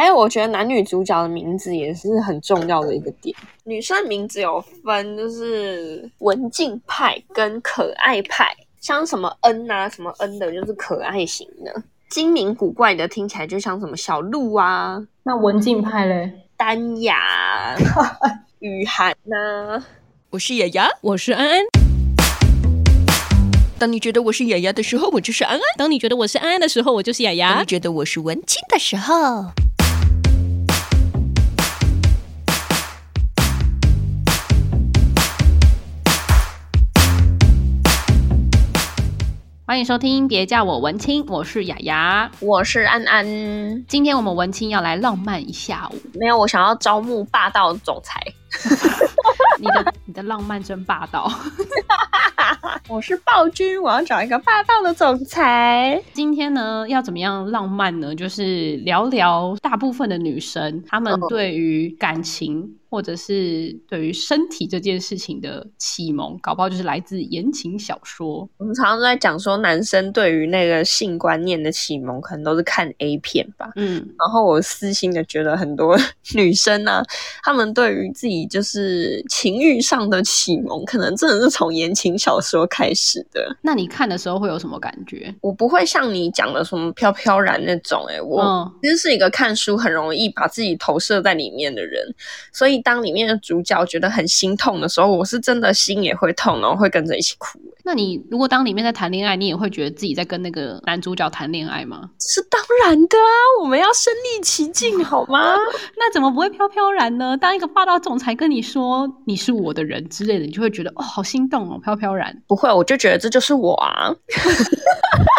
还有，我觉得男女主角的名字也是很重要的一个点。女生名字有分，就是文静派跟可爱派，像什么恩啊，什么恩的，就是可爱型的。精明古怪的，听起来就像什么小鹿啊。那文静派嘞？丹雅、雨涵呐。我是雅雅，我是安安。当你觉得我是雅雅的时候，我就是安安；当你觉得我是安安的时候，我就是雅雅；当你觉得我是文青的时候。欢迎收听，别叫我文青，我是雅雅，我是安安。今天我们文青要来浪漫一下午。没有，我想要招募霸道总裁。你的你的浪漫真霸道。我是暴君，我要找一个霸道的总裁。今天呢，要怎么样浪漫呢？就是聊聊大部分的女生，她们对于感情。或者是对于身体这件事情的启蒙，搞不好就是来自言情小说。我们常常都在讲说，男生对于那个性观念的启蒙，可能都是看 A 片吧。嗯，然后我私心的觉得，很多 女生呢、啊，她们对于自己就是情欲上的启蒙，可能真的是从言情小说开始的。那你看的时候会有什么感觉？我不会像你讲的什么飘飘然那种、欸，诶我其实是一个看书很容易把自己投射在里面的人，所以。当里面的主角觉得很心痛的时候，我是真的心也会痛，然后会跟着一起哭。那你如果当里面在谈恋爱，你也会觉得自己在跟那个男主角谈恋爱吗？是当然的啊，我们要身临其境，好吗？那怎么不会飘飘然呢？当一个霸道总裁跟你说你是我的人之类的，你就会觉得哦，好心动哦，飘飘然。不会，我就觉得这就是我啊。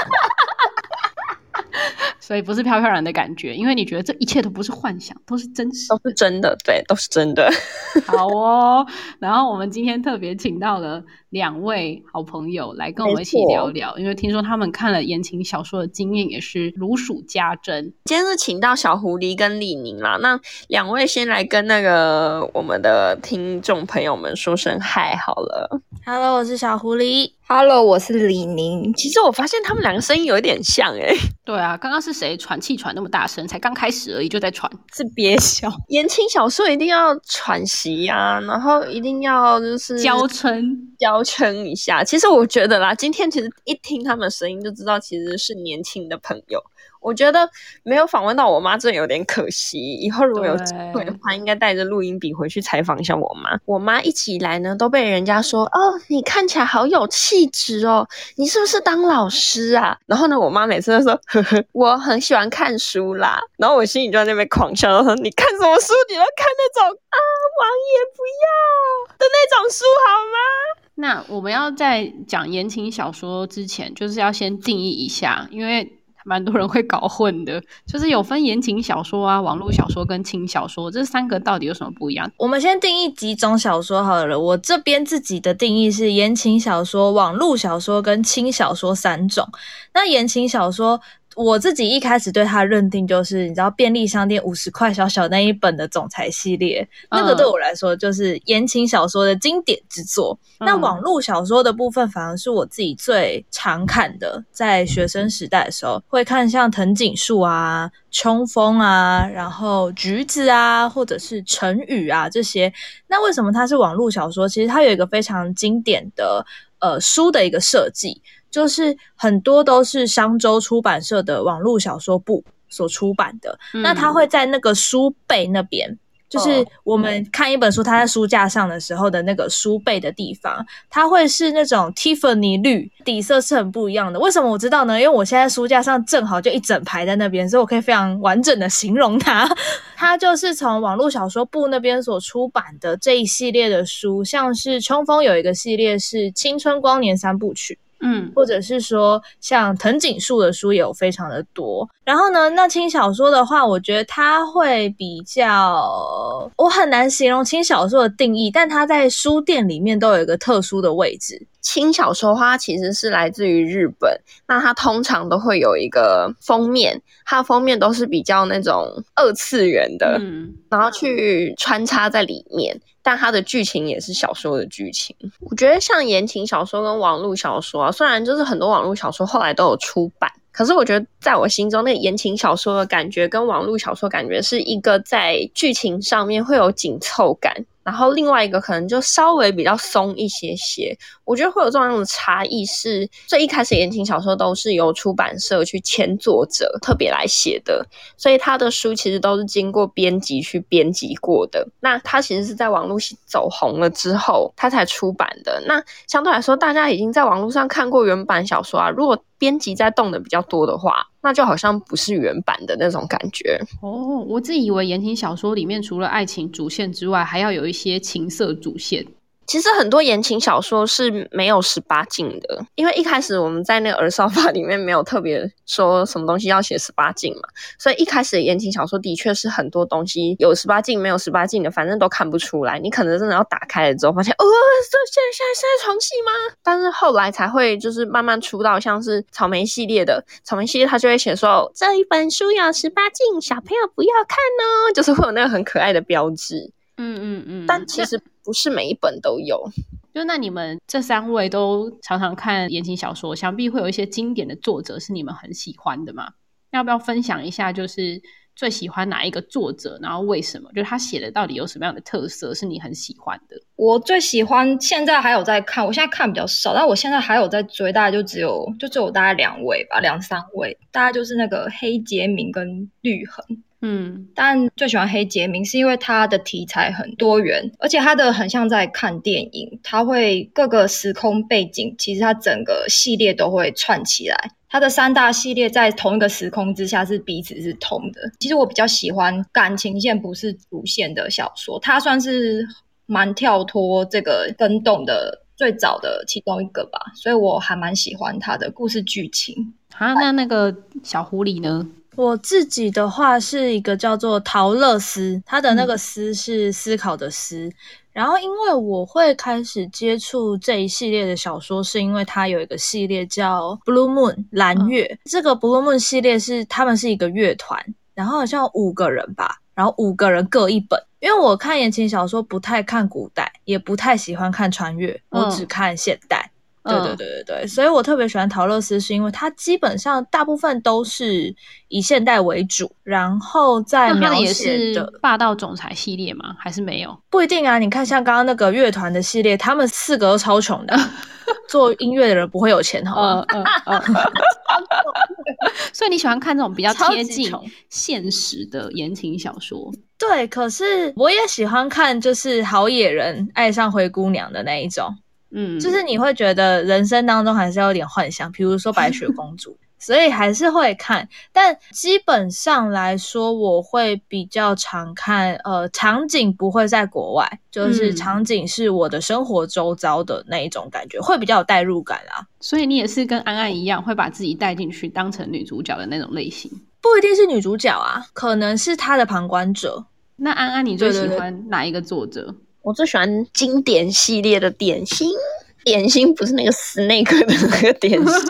所以不是飘飘然的感觉，因为你觉得这一切都不是幻想，都是真实，都是真的，对，都是真的。好哦，然后我们今天特别请到了两位好朋友来跟我们一起聊聊，因为听说他们看了言情小说的经验也是如数家珍。今天是请到小狐狸跟李宁啦，那两位先来跟那个我们的听众朋友们说声嗨好了。Hello，我是小狐狸。Hello，我是李宁。其实我发现他们两个声音有一点像诶。对啊，刚刚是谁喘气喘那么大声？才刚开始而已就在喘，是憋笑。言情小说一定要喘息啊，然后一定要就是娇嗔娇嗔一下。其实我觉得啦，今天其实一听他们的声音就知道其实是年轻的朋友。我觉得没有访问到我妈，真的有点可惜。以后如果有机会的话，应该带着录音笔回去采访一下我妈。我妈一起来呢，都被人家说：“哦，你看起来好有气质哦，你是不是当老师啊？”然后呢，我妈每次都说：“呵呵，我很喜欢看书啦。”然后我心里就在那边狂笑，说：“你看什么书？你都看那种啊，王爷不要的那种书好吗？”那我们要在讲言情小说之前，就是要先定义一下，因为。蛮多人会搞混的，就是有分言情小说啊、网络小说跟轻小说，这三个到底有什么不一样？我们先定义几种小说好了。我这边自己的定义是言情小说、网络小说跟轻小说三种。那言情小说。我自己一开始对他的认定就是，你知道便利商店五十块小小那一本的总裁系列，那个对我来说就是言情小说的经典之作。嗯、那网络小说的部分反而是我自己最常看的，在学生时代的时候会看像藤井树啊、秋风啊，然后橘子啊，或者是成语啊这些。那为什么它是网络小说？其实它有一个非常经典的呃书的一个设计。就是很多都是商周出版社的网络小说部所出版的，嗯、那他会在那个书背那边，就是我们看一本书，它在书架上的时候的那个书背的地方，它会是那种 Tiffany 绿底色，是很不一样的。为什么我知道呢？因为我现在书架上正好就一整排在那边，所以我可以非常完整的形容它。它就是从网络小说部那边所出版的这一系列的书，像是冲锋有一个系列是青春光年三部曲。嗯，或者是说像藤井树的书也有非常的多。然后呢，那轻小说的话，我觉得它会比较，我很难形容轻小说的定义，但它在书店里面都有一个特殊的位置。轻小说它其实是来自于日本，那它通常都会有一个封面，它的封面都是比较那种二次元的，嗯，然后去穿插在里面。但它的剧情也是小说的剧情。我觉得像言情小说跟网络小说啊，虽然就是很多网络小说后来都有出版，可是我觉得，在我心中，那言情小说的感觉跟网络小说感觉是一个在剧情上面会有紧凑感。然后另外一个可能就稍微比较松一些些，我觉得会有这样的差异。是最一开始言情小说都是由出版社去签作者特别来写的，所以他的书其实都是经过编辑去编辑过的。那他其实是在网络走红了之后，他才出版的。那相对来说，大家已经在网络上看过原版小说啊，如果编辑在动的比较多的话，那就好像不是原版的那种感觉哦。我自己以为言情小说里面除了爱情主线之外，还要有一些情色主线。其实很多言情小说是没有十八禁的，因为一开始我们在那个儿少法里面没有特别说什么东西要写十八禁嘛，所以一开始言情小说的确是很多东西有十八禁没有十八禁的，反正都看不出来。你可能真的要打开了之后发现，哦，这现在现在现在床戏吗？但是后来才会就是慢慢出到像是草莓系列的草莓系列，它就会写说这一本书有十八禁，小朋友不要看哦，就是会有那个很可爱的标志。嗯嗯嗯，但其实不是每一本都有。就那你们这三位都常常看言情小说，想必会有一些经典的作者是你们很喜欢的嘛？要不要分享一下？就是最喜欢哪一个作者，然后为什么？就是他写的到底有什么样的特色是你很喜欢的？我最喜欢，现在还有在看，我现在看比较少，但我现在还有在追，大概就只有就只有大概两位吧，两三位，大概就是那个黑杰明跟绿痕。嗯，但最喜欢黑杰明是因为它的题材很多元，而且它的很像在看电影，它会各个时空背景，其实它整个系列都会串起来。它的三大系列在同一个时空之下是彼此是通的。其实我比较喜欢感情线不是主线的小说，它算是蛮跳脱这个跟动的最早的其中一个吧，所以我还蛮喜欢它的故事剧情。啊，那那个小狐狸呢？我自己的话是一个叫做桃乐丝，它的那个丝是思考的思。嗯、然后，因为我会开始接触这一系列的小说，是因为它有一个系列叫 Blue Moon 蓝月。嗯、这个 Blue Moon 系列是他们是一个乐团，然后好像五个人吧，然后五个人各一本。因为我看言情小说不太看古代，也不太喜欢看穿越，我只看现代。嗯对对对对对，所以我特别喜欢桃乐丝，是因为它基本上大部分都是以现代为主，然后在描写的霸道总裁系列吗？还是没有？不一定啊。你看，像刚刚那个乐团的系列，他们四个都超穷的，做音乐的人不会有钱，好吗？所以你喜欢看这种比较贴近现实的言情小说？对，可是我也喜欢看，就是好野人爱上灰姑娘的那一种。嗯，就是你会觉得人生当中还是要有点幻想，比如说白雪公主，所以还是会看。但基本上来说，我会比较常看，呃，场景不会在国外，就是场景是我的生活周遭的那一种感觉，会比较有代入感啊。所以你也是跟安安一样，会把自己带进去当成女主角的那种类型？不一定是女主角啊，可能是她的旁观者。那安安，你最喜欢哪一个作者？对对对我最喜欢经典系列的点心，点心不是那个 snake 的那个点心，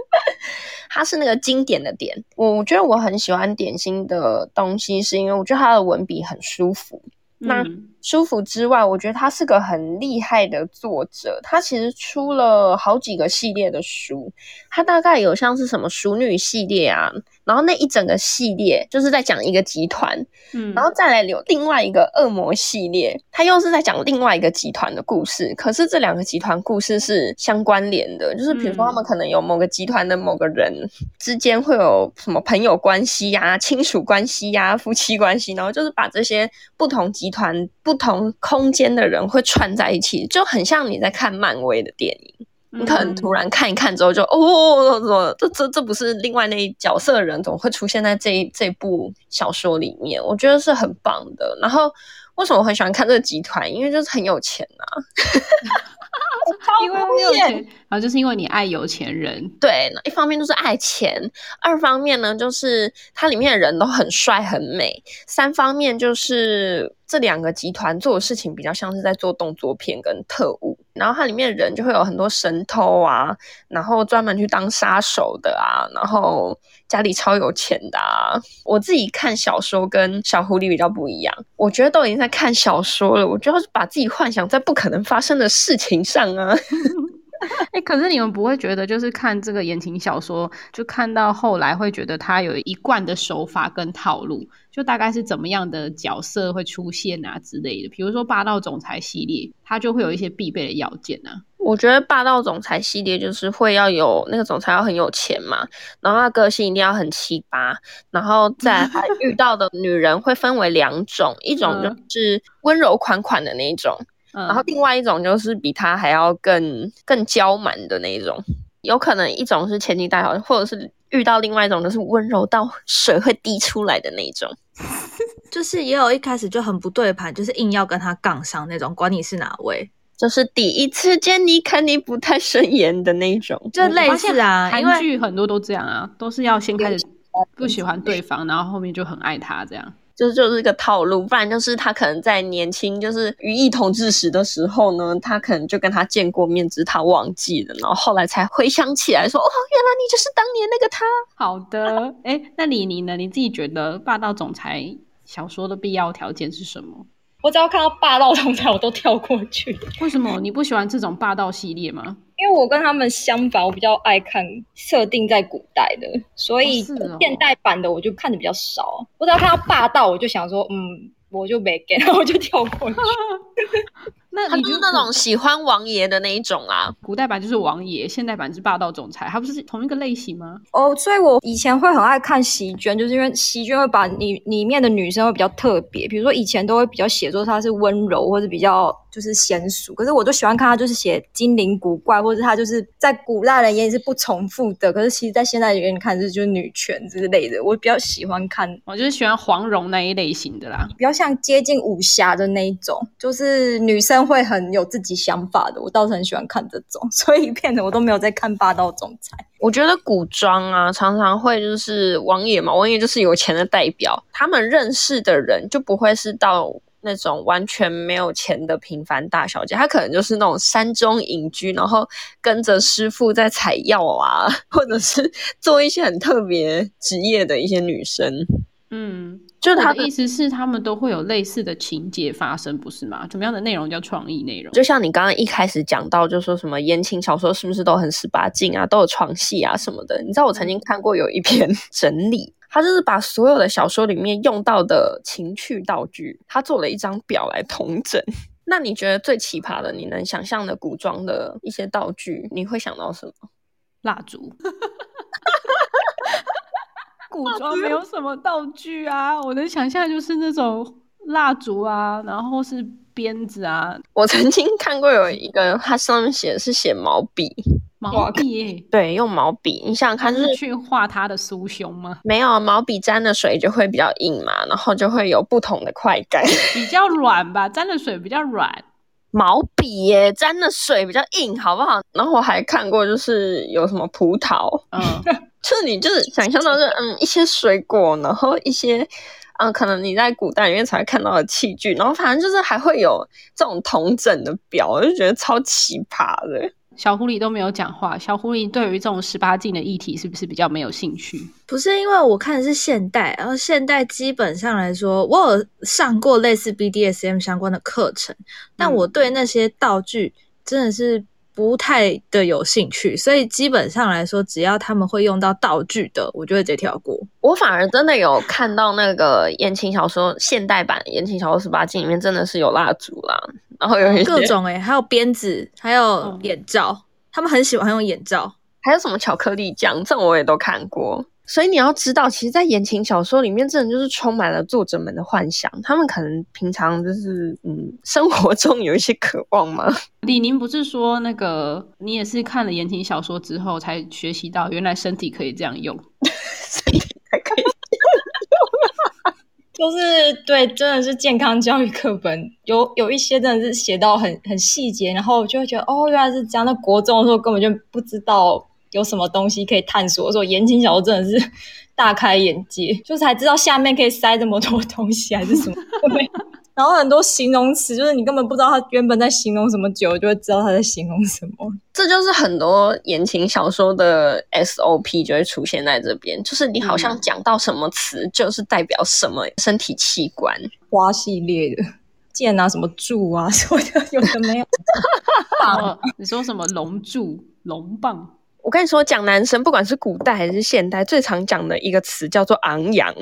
它是那个经典的点。我我觉得我很喜欢点心的东西，是因为我觉得它的文笔很舒服。那舒服之外，我觉得他是个很厉害的作者。他其实出了好几个系列的书，他大概有像是什么熟女系列啊，然后那一整个系列就是在讲一个集团，嗯，然后再来有另外一个恶魔系列，他又是在讲另外一个集团的故事。可是这两个集团故事是相关联的，就是比如说他们可能有某个集团的某个人之间会有什么朋友关系呀、啊、亲属关系呀、啊、夫妻关系，然后就是把这些不同集团、不同空间的人会串在一起，就很像你在看漫威的电影。你可能突然看一看之后就，哦，这这这不是另外那一角色的人，怎么会出现在这一这部小说里面？我觉得是很棒的。然后为什么我很喜欢看这个集团？因为就是很有钱啊。因为很有钱，然后就是因为你爱有钱人。对，一方面就是爱钱，二方面呢就是它里面的人都很帅很美，三方面就是这两个集团做的事情比较像是在做动作片跟特务，然后它里面的人就会有很多神偷啊，然后专门去当杀手的啊，然后家里超有钱的啊。我自己看小说跟小狐狸比较不一样，我觉得都已经在看小说了，我就要把自己幻想在不可能发生的事情上啊。哎、可是你们不会觉得，就是看这个言情小说，就看到后来会觉得它有一贯的手法跟套路，就大概是怎么样的角色会出现啊之类的。比如说霸道总裁系列，它就会有一些必备的要件啊。我觉得霸道总裁系列就是会要有那个总裁要很有钱嘛，然后他个性一定要很奇葩，然后再他 遇到的女人会分为两种，一种就是温柔款款的那一种，然后另外一种就是比他还要更更娇蛮的那一种，有可能一种是千金大小姐，或者是遇到另外一种就是温柔到水会滴出来的那一种，就是也有一开始就很不对盘，就是硬要跟他杠上那种，管你是哪位。就是第一次见你，看你不太顺眼的那种，就类似啊。韩剧很多都这样啊，都是要先开始不喜欢对方，然后后面就很爱他，这样。就是就是一个套路，不然就是他可能在年轻，就是于毅同志时的时候呢，他可能就跟他见过面，只是他忘记了，然后后来才回想起来说，哦，原来你就是当年那个他。好的，哎、欸，那李妮呢？你自己觉得霸道总裁小说的必要条件是什么？我只要看到霸道总裁，我都跳过去。为什么你不喜欢这种霸道系列吗？因为我跟他们相反，我比较爱看设定在古代的，所以现代版的我就看的比较少。我只要看到霸道，我就想说，嗯，我就没给，然后我就跳过去。那他就是那种喜欢王爷的那一种啊？古代版就是王爷，现代版是霸道总裁，他不是同一个类型吗？哦，所以我以前会很爱看席绢，就是因为席绢会把里里面的女生会比较特别，比如说以前都会比较写作她是温柔或者比较就是娴熟，可是我就喜欢看她就是写精灵古怪，或者她就是在古代人眼里是不重复的，可是其实在现代人眼里看是就是女权之类的，我比较喜欢看，我就是喜欢黄蓉那一类型的啦，比较像接近武侠的那一种，就是女生。会很有自己想法的，我倒是很喜欢看这种，所以变得我都没有在看霸道总裁。我觉得古装啊，常常会就是王爷嘛，王爷就是有钱的代表，他们认识的人就不会是到那种完全没有钱的平凡大小姐，她可能就是那种山中隐居，然后跟着师傅在采药啊，或者是 做一些很特别职业的一些女生，嗯。就他的意思是，他们都会有类似的情节发生，不是吗？怎么样的内容叫创意内容？就像你刚刚一开始讲到，就说什么言情小说是不是都很十八禁啊，都有床戏啊什么的？你知道我曾经看过有一篇 整理，他就是把所有的小说里面用到的情趣道具，他做了一张表来统整。那你觉得最奇葩的，你能想象的古装的一些道具，你会想到什么？蜡烛。古装没有什么道具啊，我能想象就是那种蜡烛啊，然后是鞭子啊。我曾经看过有一个，它上面写的是写毛笔，毛笔，对，用毛笔。你想想看，就是去画他的酥胸吗？没有，毛笔沾了水就会比较硬嘛，然后就会有不同的快感。比较软吧，沾了水比较软。毛笔耶，沾了水比较硬，好不好？然后我还看过，就是有什么葡萄，嗯。就是你就是想象到是嗯一些水果，然后一些嗯可能你在古代里面才会看到的器具，然后反正就是还会有这种统整的表，我就觉得超奇葩的。小狐狸都没有讲话，小狐狸对于这种十八禁的议题是不是比较没有兴趣？不是，因为我看的是现代，然后现代基本上来说，我有上过类似 BDSM 相关的课程，但我对那些道具真的是。不太的有兴趣，所以基本上来说，只要他们会用到道具的，我就会直接跳过。我反而真的有看到那个言情小说现代版言情小说十八禁里面真的是有蜡烛啦，然后有一些各种诶、欸、还有鞭子，还有眼罩，嗯、他们很喜欢用眼罩，还有什么巧克力酱，这种我也都看过。所以你要知道，其实，在言情小说里面，真的就是充满了作者们的幻想。他们可能平常就是，嗯，生活中有一些渴望吗？李宁不是说，那个你也是看了言情小说之后，才学习到原来身体可以这样用，身体还可以用，就是对，真的是健康教育课本有有一些真的是写到很很细节，然后就会觉得哦，原来是这样。那国中的时候根本就不知道。有什么东西可以探索？说言情小说真的是 大开眼界，就是才知道下面可以塞这么多东西，还是什么？然后很多形容词，就是你根本不知道他原本在形容什么酒，就会知道他在形容什么。这就是很多言情小说的 SOP 就会出现在这边，就是你好像讲到什么词，就是代表什么身体器官。花系列的剑啊，什么柱啊，什么的，有的没有。棒。你说什么龙柱、龙棒？我跟你说，讲男生，不管是古代还是现代，最常讲的一个词叫做昂扬，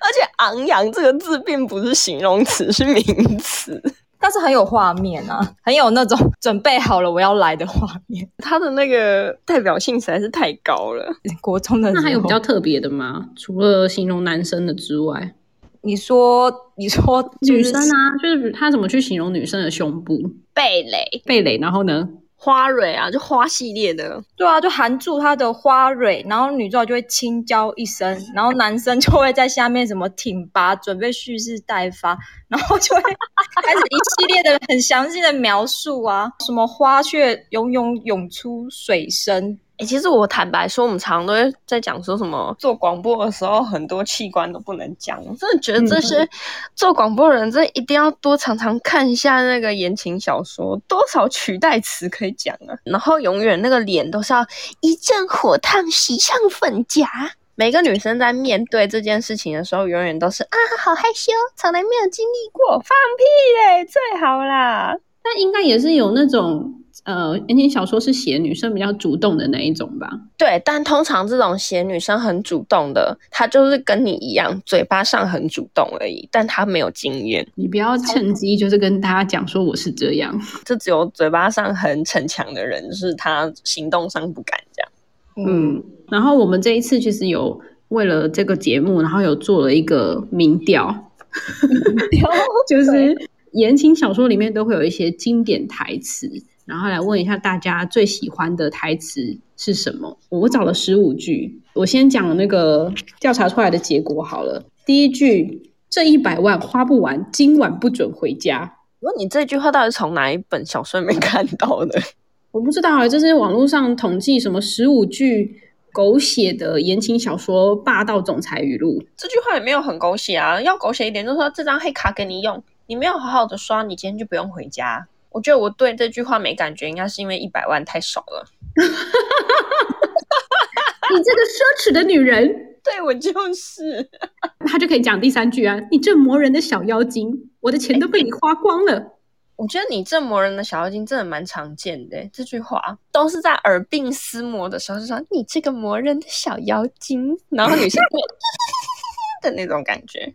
而且昂扬这个字并不是形容词，是名词。但是很有画面啊，很有那种准备好了我要来的画面。它的那个代表性实在是太高了。国中的那还有比较特别的吗？除了形容男生的之外，你说你说女生啊，就是他怎么去形容女生的胸部？蓓蕾，蓓蕾，然后呢？花蕊啊，就花系列的，对啊，就含住它的花蕊，然后女主角就会轻娇一声，然后男生就会在下面什么挺拔，准备蓄势待发，然后就会开始一系列的很详细的描述啊，什么花却涌涌涌出水声。哎、欸，其实我坦白说，我们常常都会在讲说什么做广播的时候，很多器官都不能讲。我真的觉得这些做广播的人，真的一定要多常常看一下那个言情小说，多少取代词可以讲啊。然后永远那个脸都是要一阵火烫，喜上粉颊。每个女生在面对这件事情的时候，永远都是啊，好害羞，从来没有经历过，放屁嘞，最好啦。但应该也是有那种。呃，言情小说是写女生比较主动的那一种吧？对，但通常这种写女生很主动的，她就是跟你一样，嘴巴上很主动而已，但她没有经验。你不要趁机就是跟大家讲说我是这样，这只有嘴巴上很逞强的人，就是他行动上不敢这样。嗯，嗯，然后我们这一次其实有为了这个节目，然后有做了一个民调，民调 就是言情小说里面都会有一些经典台词。然后来问一下大家最喜欢的台词是什么？我找了十五句，我先讲那个调查出来的结果好了。第一句：这一百万花不完，今晚不准回家。问你这句话到底是从哪一本小说里面看到的？我不知道啊，这是网络上统计什么十五句狗血的言情小说霸道总裁语录。这句话也没有很狗血啊，要狗血一点就是说这张黑卡给你用，你没有好好的刷，你今天就不用回家。我觉得我对这句话没感觉，应该是因为一百万太少了。你这个奢侈的女人，对我就是。他就可以讲第三句啊，你这磨人的小妖精，我的钱都被你花光了。我觉得你这磨人的小妖精真的蛮常见的，这句话都是在耳鬓厮磨的时候就说你这个磨人的小妖精，然后女生会的那种感觉。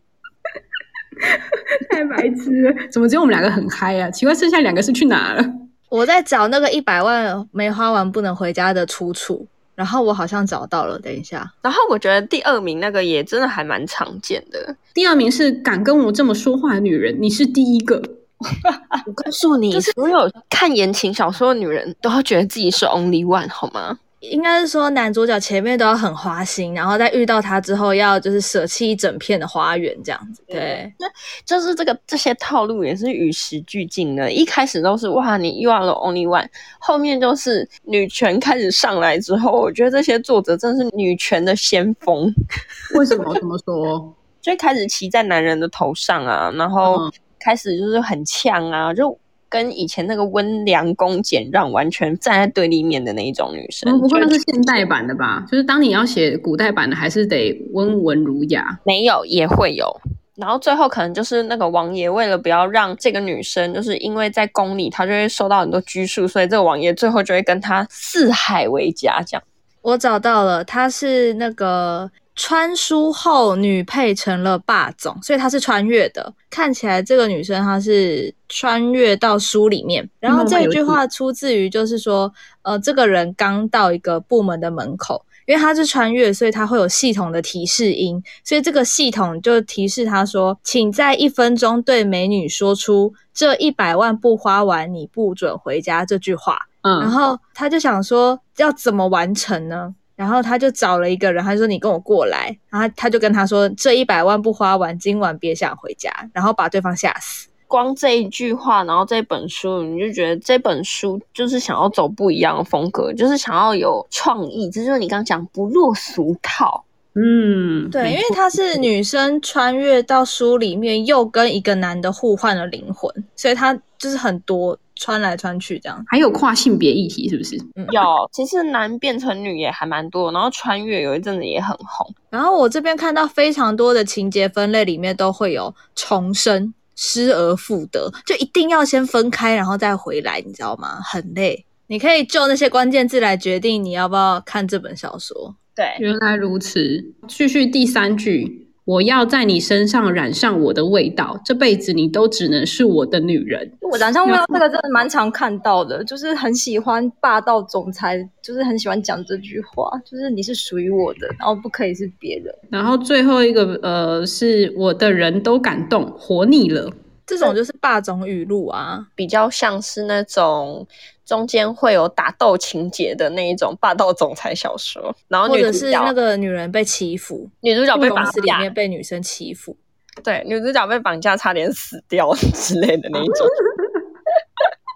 太白痴了！怎么只有我们两个很嗨啊？奇怪，剩下两个是去哪了？我在找那个一百万没花完不能回家的出处，然后我好像找到了。等一下，然后我觉得第二名那个也真的还蛮常见的。第二名是敢跟我这么说话的女人，你是第一个。我告诉你，就是、所有看言情小说的女人都要觉得自己是 only one，好吗？应该是说男主角前面都要很花心，然后在遇到他之后要就是舍弃一整片的花园这样子。对，那就是这个这些套路也是与时俱进的。一开始都是哇，你遇到了 only one，后面就是女权开始上来之后，我觉得这些作者真是女权的先锋。为什么这么说？最开始骑在男人的头上啊，然后开始就是很呛啊，就。跟以前那个温良恭俭让完全站在对立面的那一种女生，不过那是现代版的吧？就是当你要写古代版的，还是得温文儒雅。没有也会有，然后最后可能就是那个王爷为了不要让这个女生，就是因为在宫里她就会受到很多拘束，所以这个王爷最后就会跟她四海为家。这样，我找到了，她是那个。穿书后，女配成了霸总，所以她是穿越的。看起来这个女生她是穿越到书里面，然后这一句话出自于就是说，呃，这个人刚到一个部门的门口，因为他是穿越，所以他会有系统的提示音，所以这个系统就提示他说，请在一分钟对美女说出这一百万不花完你不准回家这句话。嗯，然后他就想说要怎么完成呢？然后他就找了一个人，他说：“你跟我过来。”然后他就跟他说：“这一百万不花完，今晚别想回家。”然后把对方吓死。光这一句话，然后这本书，你就觉得这本书就是想要走不一样的风格，就是想要有创意。这就是你刚刚讲不落俗套。嗯，对，因为她是女生穿越到书里面，又跟一个男的互换了灵魂，所以她就是很多。穿来穿去这样，还有跨性别议题是不是？嗯，有，其实男变成女也还蛮多，然后穿越有一阵子也很红。然后我这边看到非常多的情节分类里面都会有重生，失而复得，就一定要先分开，然后再回来，你知道吗？很累。你可以就那些关键字来决定你要不要看这本小说。对，原来如此。继续第三句。我要在你身上染上我的味道，这辈子你都只能是我的女人。我染上味道这个真的蛮常看到的，就是很喜欢霸道总裁，就是很喜欢讲这句话，就是你是属于我的，然后不可以是别人。然后最后一个呃，是我的人都感动，活腻了。这种就是霸总语录啊，比较像是那种中间会有打斗情节的那一种霸道总裁小说，然后或者是那个女人被欺负，女主角被绑架里面被女生欺负，对，女主角被绑架差点死掉 之类的那一种。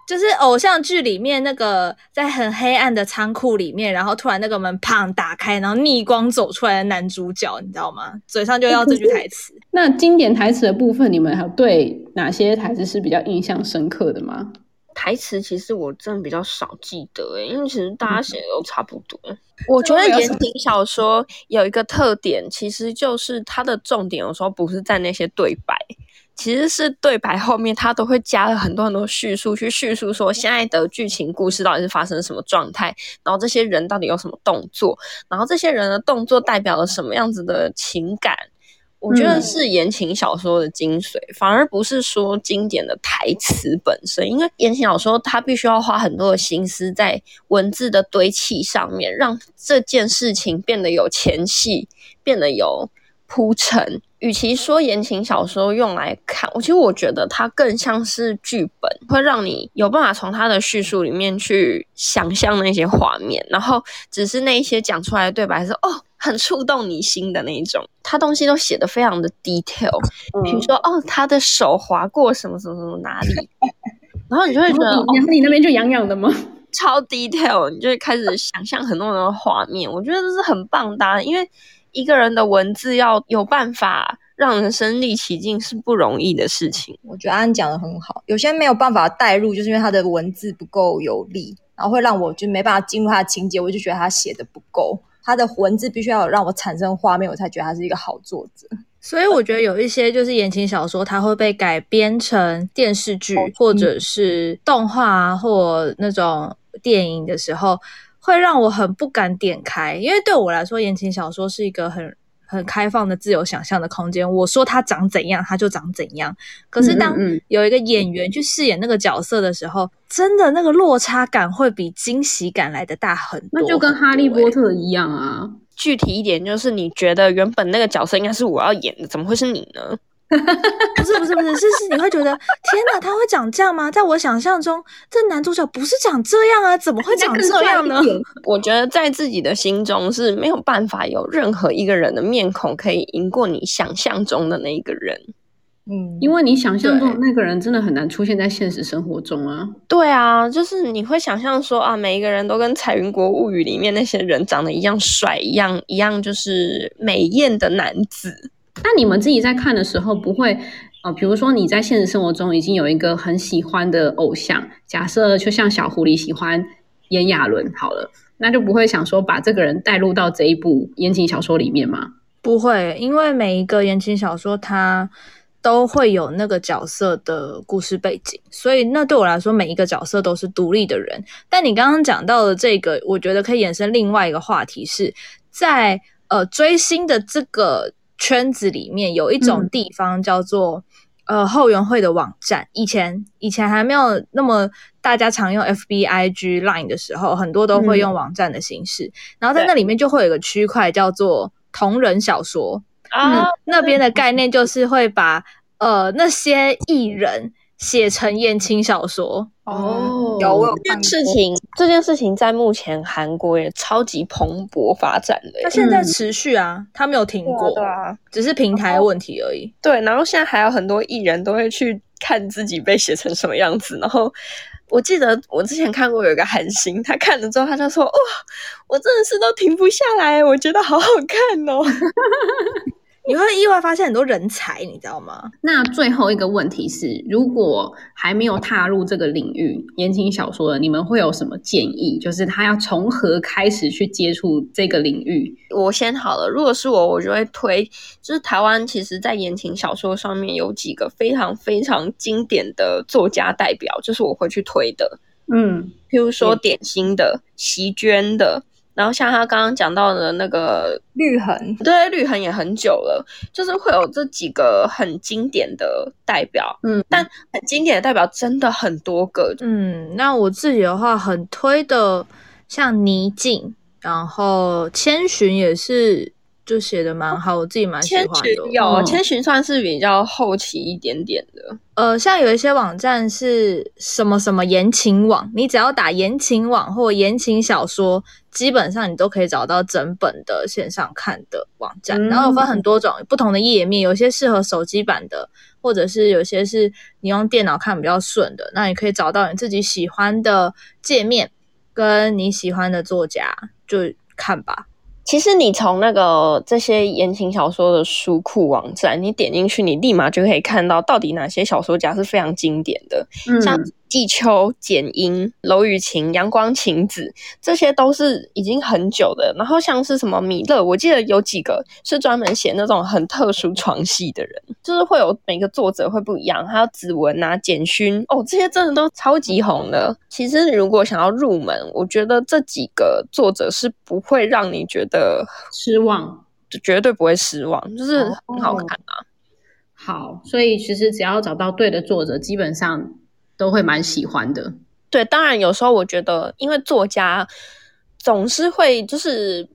就是偶像剧里面那个在很黑暗的仓库里面，然后突然那个门砰打开，然后逆光走出来的男主角，你知道吗？嘴上就要这句台词。那经典台词的部分，你们还有对哪些台词是比较印象深刻的吗？台词其实我真的比较少记得诶，因为其实大家写的都差不多。嗯、我觉得言情小说有一个特点，其实就是它的重点有时候不是在那些对白。其实是对白后面，它都会加了很多很多叙述，去叙述说现在的剧情故事到底是发生什么状态，然后这些人到底有什么动作，然后这些人的动作代表了什么样子的情感。我觉得是言情小说的精髓，嗯、反而不是说经典的台词本身，因为言情小说它必须要花很多的心思在文字的堆砌上面，让这件事情变得有前戏，变得有铺陈。与其说言情小说用来看，我其实我觉得它更像是剧本，会让你有办法从它的叙述里面去想象那些画面，然后只是那一些讲出来的对白是哦，很触动你心的那一种。他东西都写的非常的 detail，比如说哦，他的手划过什么什么什么哪里，然后你就会觉得哦，你那边就痒痒的吗？超 detail，你就会开始想象很多很多画面。我觉得这是很棒的啊，因为。一个人的文字要有办法让人身临其境是不容易的事情。我觉得安安讲的很好，有些人没有办法带入，就是因为他的文字不够有力，然后会让我就没办法进入他的情节，我就觉得他写的不够。他的文字必须要让我产生画面，我才觉得他是一个好作者。所以我觉得有一些就是言情小说，它会被改编成电视剧或者是动画或那种电影的时候。会让我很不敢点开，因为对我来说，言情小说是一个很很开放的、自由想象的空间。我说他长怎样，他就长怎样。可是当有一个演员去饰演那个角色的时候，嗯嗯嗯，真的那个落差感会比惊喜感来的大很多。那就跟哈利波特一样啊。具体一点，就是你觉得原本那个角色应该是我要演的，怎么会是你呢？不是不是不是，是是你会觉得天哪，他会长这样吗？在我想象中，这男主角不是长这样啊，怎么会长这样呢？我觉得在自己的心中是没有办法有任何一个人的面孔可以赢过你想象中的那一个人。嗯，因为你想象中那个人真的很难出现在现实生活中啊。对啊，就是你会想象说啊，每一个人都跟《彩云国物语》里面那些人长得一样帅，一样一样就是美艳的男子。那你们自己在看的时候，不会呃，比如说你在现实生活中已经有一个很喜欢的偶像，假设就像小狐狸喜欢炎亚纶好了，那就不会想说把这个人带入到这一部言情小说里面吗？不会，因为每一个言情小说它都会有那个角色的故事背景，所以那对我来说每一个角色都是独立的人。但你刚刚讲到的这个，我觉得可以衍生另外一个话题，是在呃追星的这个。圈子里面有一种地方叫做、嗯、呃后援会的网站，以前以前还没有那么大家常用 FB、IG、Line 的时候，很多都会用网站的形式。嗯、然后在那里面就会有一个区块叫做同人小说啊，嗯、那边的概念就是会把呃那些艺人。写成言情小说。哦，有这件事情，这件事情在目前韩国也超级蓬勃发展的，它现在持续啊，它没有停过，对啊，只是平台问题而已。对，然后现在还有很多艺人都会去看自己被写成什么样子，然后我记得我之前看过有一个韩星，他看了之后他就说：“哇，我真的是都停不下来，我觉得好好看哦。”你会意外发现很多人才，你知道吗？那最后一个问题是，如果还没有踏入这个领域言情小说的，你们会有什么建议？就是他要从何开始去接触这个领域？我先好了，如果是我，我就会推，就是台湾其实在言情小说上面有几个非常非常经典的作家代表，就是我会去推的。嗯，譬如说点心的、席绢的。然后像他刚刚讲到的那个绿痕，对，绿痕也很久了，就是会有这几个很经典的代表，嗯，但很经典的代表真的很多个，嗯，那我自己的话很推的，像倪静，然后千寻也是。就写的蛮好，我自己蛮喜欢的。千寻有，千寻算是比较后期一点点的。呃，像有一些网站是什么什么言情网，你只要打言情网或言情小说，基本上你都可以找到整本的线上看的网站。嗯、然后有分很多种不同的页面，有些适合手机版的，或者是有些是你用电脑看比较顺的。那你可以找到你自己喜欢的界面，跟你喜欢的作家，就看吧。其实你从那个这些言情小说的书库网站，你点进去，你立马就可以看到到底哪些小说家是非常经典的，嗯、像。季秋、简英、楼雨晴、阳光晴子，这些都是已经很久的。然后像是什么米勒，我记得有几个是专门写那种很特殊床戏的人，就是会有每个作者会不一样。还有子文啊、简勋哦，这些真的都超级红的。其实如果想要入门，我觉得这几个作者是不会让你觉得失望，就绝对不会失望，就是很好看啊。哦、好，所以其实只要找到对的作者，基本上。都会蛮喜欢的，对，当然有时候我觉得，因为作家总是会，就是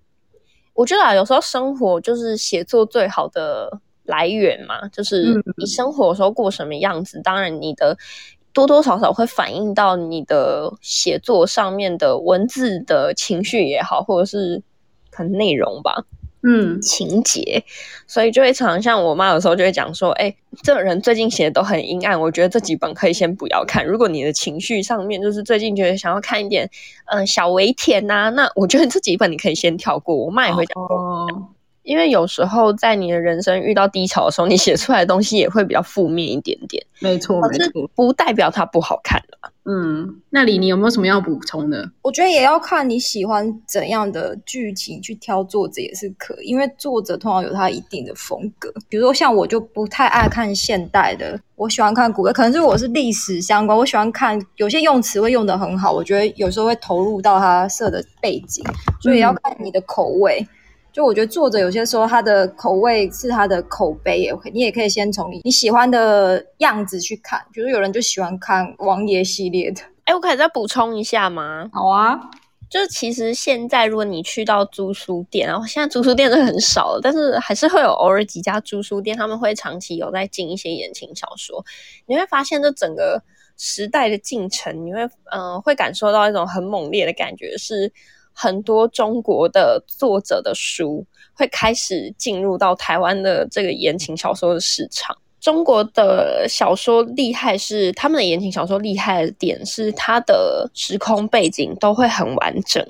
我觉得啊，有时候生活就是写作最好的来源嘛，就是你生活的时候过什么样子，嗯、当然你的多多少少会反映到你的写作上面的文字的情绪也好，或者是可能内容吧。嗯，情节，所以就会常常像我妈有时候就会讲说，哎、欸，这个人最近写的都很阴暗，我觉得这几本可以先不要看。如果你的情绪上面就是最近觉得想要看一点，嗯、呃，小微甜呐、啊，那我觉得这几本你可以先跳过。我妈也会讲过，哦、因为有时候在你的人生遇到低潮的时候，你写出来的东西也会比较负面一点点。没错，没错，不代表它不好看了。嗯，那里，你有没有什么要补充的？我觉得也要看你喜欢怎样的剧情去挑作者也是可以，因为作者通常有他一定的风格。比如说像我就不太爱看现代的，我喜欢看古的，可能是我是历史相关，我喜欢看有些用词会用的很好，我觉得有时候会投入到他设的背景，所以也要看你的口味。嗯就我觉得作者有些时候他的口味是他的口碑，也你也可以先从你你喜欢的样子去看。比如有人就喜欢看王爷系列的，哎，我可以再补充一下吗？好啊，就是其实现在如果你去到租书店，然后现在租书店都很少了，但是还是会有偶尔几家租书店，他们会长期有在进一些言情小说。你会发现这整个时代的进程，你会嗯、呃、会感受到一种很猛烈的感觉是。很多中国的作者的书会开始进入到台湾的这个言情小说的市场。中国的小说厉害是他们的言情小说厉害的点是它的时空背景都会很完整。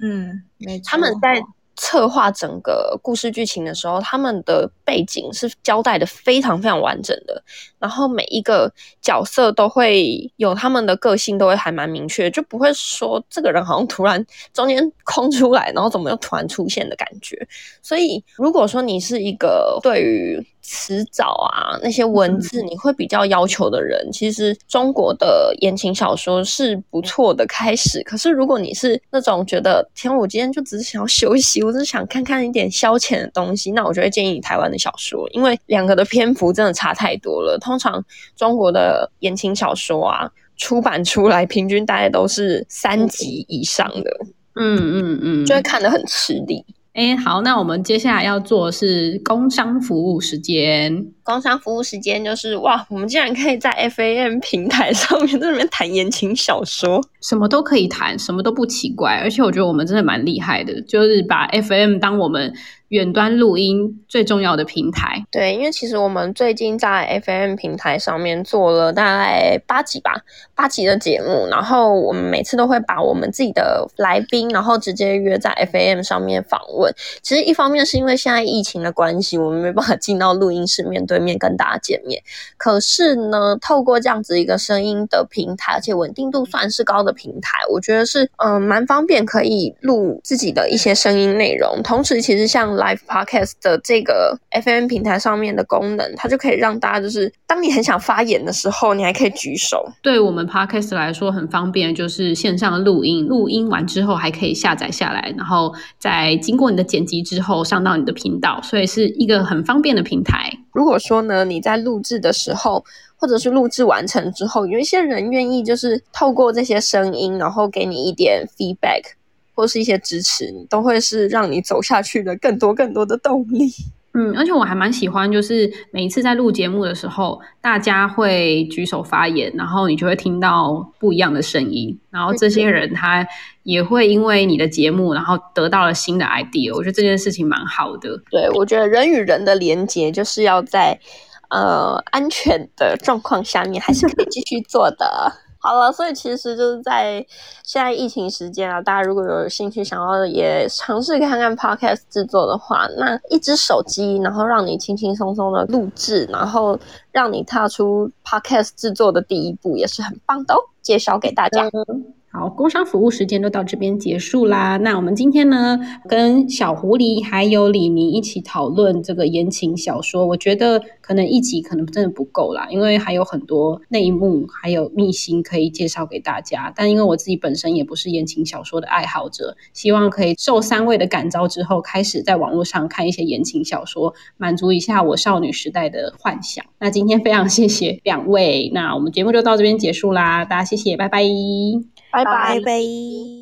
嗯，没错。他们在。策划整个故事剧情的时候，他们的背景是交代的非常非常完整的，然后每一个角色都会有他们的个性，都会还蛮明确，就不会说这个人好像突然中间空出来，然后怎么又突然出现的感觉。所以，如果说你是一个对于词藻啊，那些文字你会比较要求的人，嗯、其实中国的言情小说是不错的开始。可是如果你是那种觉得天，我今天就只是想要休息，我只是想看看一点消遣的东西，那我就会建议你台湾的小说，因为两个的篇幅真的差太多了。通常中国的言情小说啊，出版出来平均大概都是三集以上的，嗯嗯嗯，就会看得很吃力。哎，好，那我们接下来要做的是工商服务时间。工商服务时间就是哇，我们竟然可以在 FAM 平台上面在那边谈言情小说。什么都可以谈，什么都不奇怪。而且我觉得我们真的蛮厉害的，就是把 FM 当我们。远端录音最重要的平台，对，因为其实我们最近在 FM 平台上面做了大概八集吧，八集的节目，然后我们每次都会把我们自己的来宾，然后直接约在 FM 上面访问。其实一方面是因为现在疫情的关系，我们没办法进到录音室面对面跟大家见面。可是呢，透过这样子一个声音的平台，而且稳定度算是高的平台，我觉得是嗯蛮方便，可以录自己的一些声音内容。同时，其实像 Live Podcast 的这个 FM 平台上面的功能，它就可以让大家就是，当你很想发言的时候，你还可以举手。对我们 Podcast 来说很方便，就是线上录音，录音完之后还可以下载下来，然后再经过你的剪辑之后上到你的频道，所以是一个很方便的平台。如果说呢，你在录制的时候，或者是录制完成之后，有一些人愿意就是透过这些声音，然后给你一点 feedback。或是一些支持，你都会是让你走下去的更多更多的动力。嗯，而且我还蛮喜欢，就是每一次在录节目的时候，大家会举手发言，然后你就会听到不一样的声音，然后这些人他也会因为你的节目，然后得到了新的 idea。我觉得这件事情蛮好的。对，我觉得人与人的连接就是要在呃安全的状况下面，还是可以继续做的。好了，所以其实就是在现在疫情时间啊，大家如果有兴趣想要也尝试看看 podcast 制作的话，那一只手机，然后让你轻轻松松的录制，然后让你踏出 podcast 制作的第一步，也是很棒的哦。介绍给大家。好，工商服务时间都到这边结束啦。那我们今天呢，跟小狐狸还有李妮一起讨论这个言情小说。我觉得可能一集可能真的不够啦，因为还有很多内幕还有秘辛可以介绍给大家。但因为我自己本身也不是言情小说的爱好者，希望可以受三位的感召之后，开始在网络上看一些言情小说，满足一下我少女时代的幻想。那今天非常谢谢两位，那我们节目就到这边结束啦，大家谢谢，拜拜。拜拜。